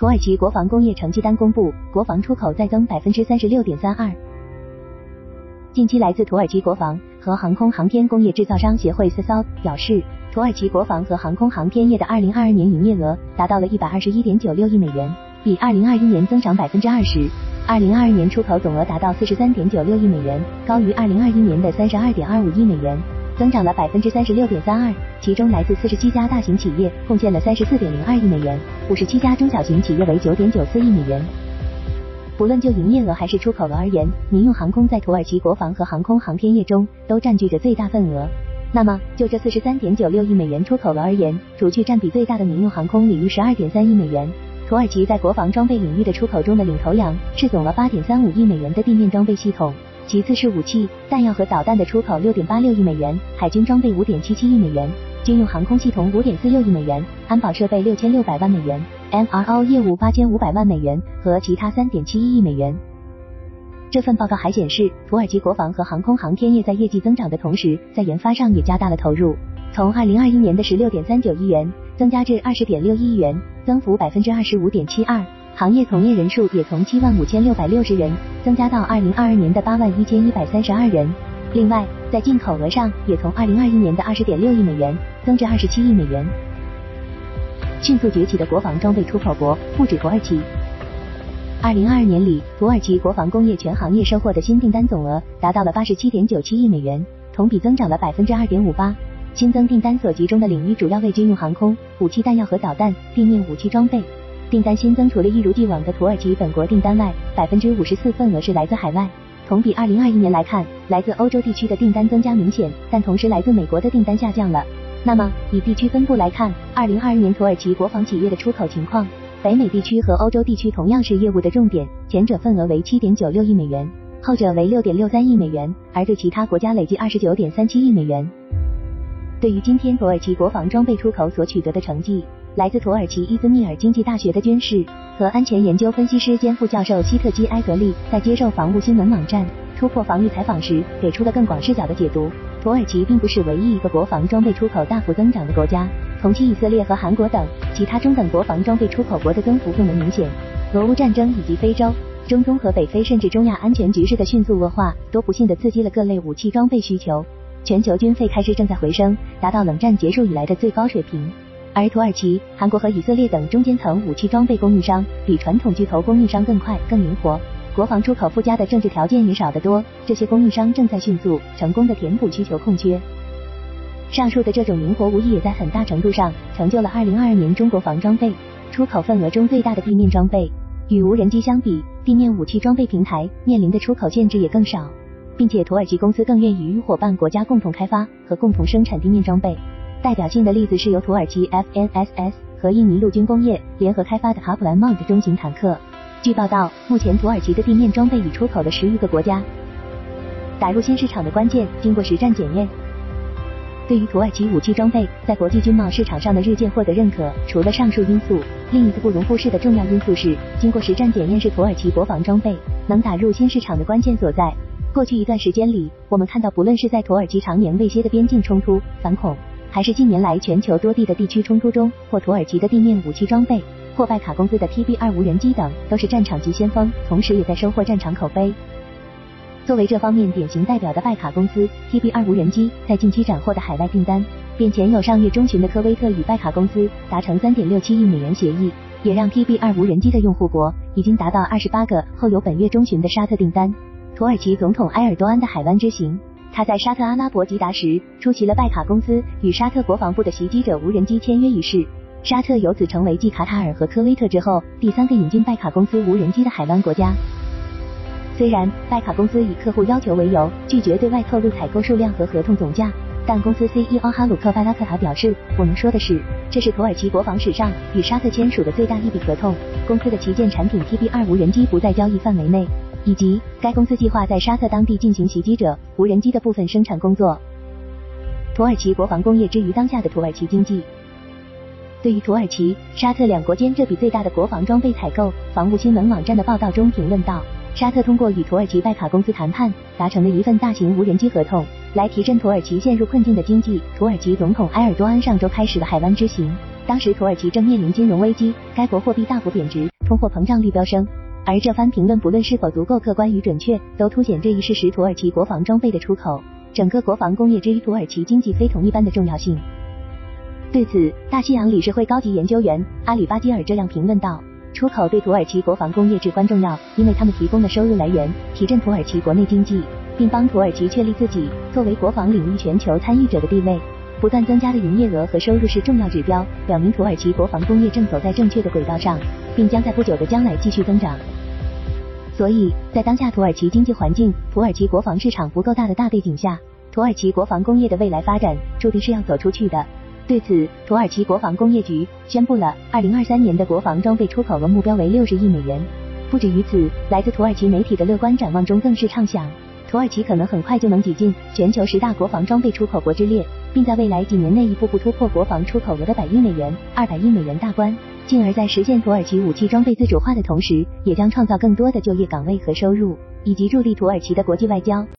土耳其国防工业成绩单公布，国防出口再增百分之三十六点三二。近期，来自土耳其国防和航空航天工业制造商协会 SASAL 表示，土耳其国防和航空航天业的二零二二年营业额达到了一百二十一点九六亿美元，比二零二一年增长百分之二十。二零二二年出口总额达到四十三点九六亿美元，高于二零二一年的三十二点二五亿美元。增长了百分之三十六点三二，其中来自四十七家大型企业贡献了三十四点零二亿美元，五十七家中小型企业为九点九四亿美元。不论就营业额还是出口额而言，民用航空在土耳其国防和航空航天业中都占据着最大份额。那么就这四十三点九六亿美元出口额而言，除去占比最大的民用航空领域十二点三亿美元，土耳其在国防装备领域的出口中的领头羊是总额八点三五亿美元的地面装备系统。其次是武器、弹药和导弹的出口六点八六亿美元，海军装备五点七七亿美元，军用航空系统五点四六亿美元，安保设备六千六百万美元，MRO 业务八千五百万美元和其他三点七一亿美元。这份报告还显示，土耳其国防和航空航天业在业绩增长的同时，在研发上也加大了投入，从二零二一年的十六点三九亿元增加至二十点六一亿元，增幅百分之二十五点七二。行业从业人数也从七万五千六百六十人增加到二零二二年的八万一千一百三十二人。另外，在进口额上也从二零二一年的二十点六亿美元增至二十七亿美元。迅速崛起的国防装备出口国不止土耳其。二零二二年里，土耳其国防工业全行业收获的新订单总额达到了八十七点九七亿美元，同比增长了百分之二点五八。新增订单所集中的领域主要为军用航空、武器弹药和导弹、地面武器装备。订单新增除了一如既往的土耳其本国订单外，百分之五十四份额是来自海外。同比二零二一年来看，来自欧洲地区的订单增加明显，但同时来自美国的订单下降了。那么以地区分布来看，二零二二年土耳其国防企业的出口情况，北美地区和欧洲地区同样是业务的重点，前者份额为七点九六亿美元，后者为六点六三亿美元，而对其他国家累计二十九点三七亿美元。对于今天土耳其国防装备出口所取得的成绩。来自土耳其伊兹密尔经济大学的军事和安全研究分析师兼副教授希特基埃格利在接受防务新闻网站突破防御采访时，给出了更广视角的解读。土耳其并不是唯一一个国防装备出口大幅增长的国家，同期以色列和韩国等其他中等国防装备出口国的增幅更为明显。俄乌战争以及非洲、中东和北非甚至中亚安全局势的迅速恶化，都不幸的刺激了各类武器装备需求，全球军费开支正在回升，达到冷战结束以来的最高水平。而土耳其、韩国和以色列等中间层武器装备供应商，比传统巨头供应商更快、更灵活，国防出口附加的政治条件也少得多。这些供应商正在迅速、成功的填补需求空缺。上述的这种灵活，无疑也在很大程度上成就了2022年中国防装备出口份额中最大的地面装备。与无人机相比，地面武器装备平台面临的出口限制也更少，并且土耳其公司更愿意与伙伴国家共同开发和共同生产地面装备。代表性的例子是由土耳其 FNSS 和印尼陆军工业联合开发的卡普兰 Mount 中型坦克。据报道，目前土耳其的地面装备已出口了十余个国家。打入新市场的关键，经过实战检验。对于土耳其武器装备在国际军贸市场上的日渐获得认可，除了上述因素，另一个不容忽视的重要因素是，经过实战检验是土耳其国防装备能打入新市场的关键所在。过去一段时间里，我们看到，不论是在土耳其常年未歇的边境冲突、反恐。还是近年来全球多地的地区冲突中，或土耳其的地面武器装备，或拜卡公司的 TB 二无人机等，都是战场级先锋，同时也在收获战场口碑。作为这方面典型代表的拜卡公司，TB 二无人机在近期斩获的海外订单，便前有上月中旬的科威特与拜卡公司达成三点六七亿美元协议，也让 TB 二无人机的用户国已经达到二十八个，后有本月中旬的沙特订单。土耳其总统埃尔多安的海湾之行。他在沙特阿拉伯吉达时出席了拜卡公司与沙特国防部的袭击者无人机签约仪式，沙特由此成为继卡塔尔和科威特之后第三个引进拜卡公司无人机的海湾国家。虽然拜卡公司以客户要求为由拒绝对外透露采购数量和合同总价，但公司 CEO 哈鲁克巴拉克塔表示：“我能说的是，这是土耳其国防史上与沙特签署的最大一笔合同。公司的旗舰产品 TB 二无人机不在交易范围内。”以及该公司计划在沙特当地进行袭击者无人机的部分生产工作。土耳其国防工业之于当下的土耳其经济，对于土耳其、沙特两国间这笔最大的国防装备采购，防务新闻网站的报道中评论道：沙特通过与土耳其拜卡公司谈判，达成了一份大型无人机合同，来提振土耳其陷入困境的经济。土耳其总统埃尔多安上周开始了海湾之行。当时土耳其正面临金融危机，该国货币大幅贬值，通货膨胀率飙升。而这番评论不论是否足够客观与准确，都凸显这一事实：土耳其国防装备的出口，整个国防工业之于土耳其经济非同一般的重要性。对此，大西洋理事会高级研究员阿里巴基尔这样评论道：“出口对土耳其国防工业至关重要，因为他们提供的收入来源，提振土耳其国内经济，并帮土耳其确立自己作为国防领域全球参与者的地位。不断增加的营业额和收入是重要指标，表明土耳其国防工业正走在正确的轨道上。”并将在不久的将来继续增长。所以在当下土耳其经济环境、土耳其国防市场不够大的大背景下，土耳其国防工业的未来发展注定是要走出去的。对此，土耳其国防工业局宣布了二零二三年的国防装备出口额目标为六十亿美元。不止于此，来自土耳其媒体的乐观展望中更是畅想，土耳其可能很快就能挤进全球十大国防装备出口国之列，并在未来几年内一步步突破国防出口额的百亿美元、二百亿美元大关。进而，在实现土耳其武器装备自主化的同时，也将创造更多的就业岗位和收入，以及助力土耳其的国际外交。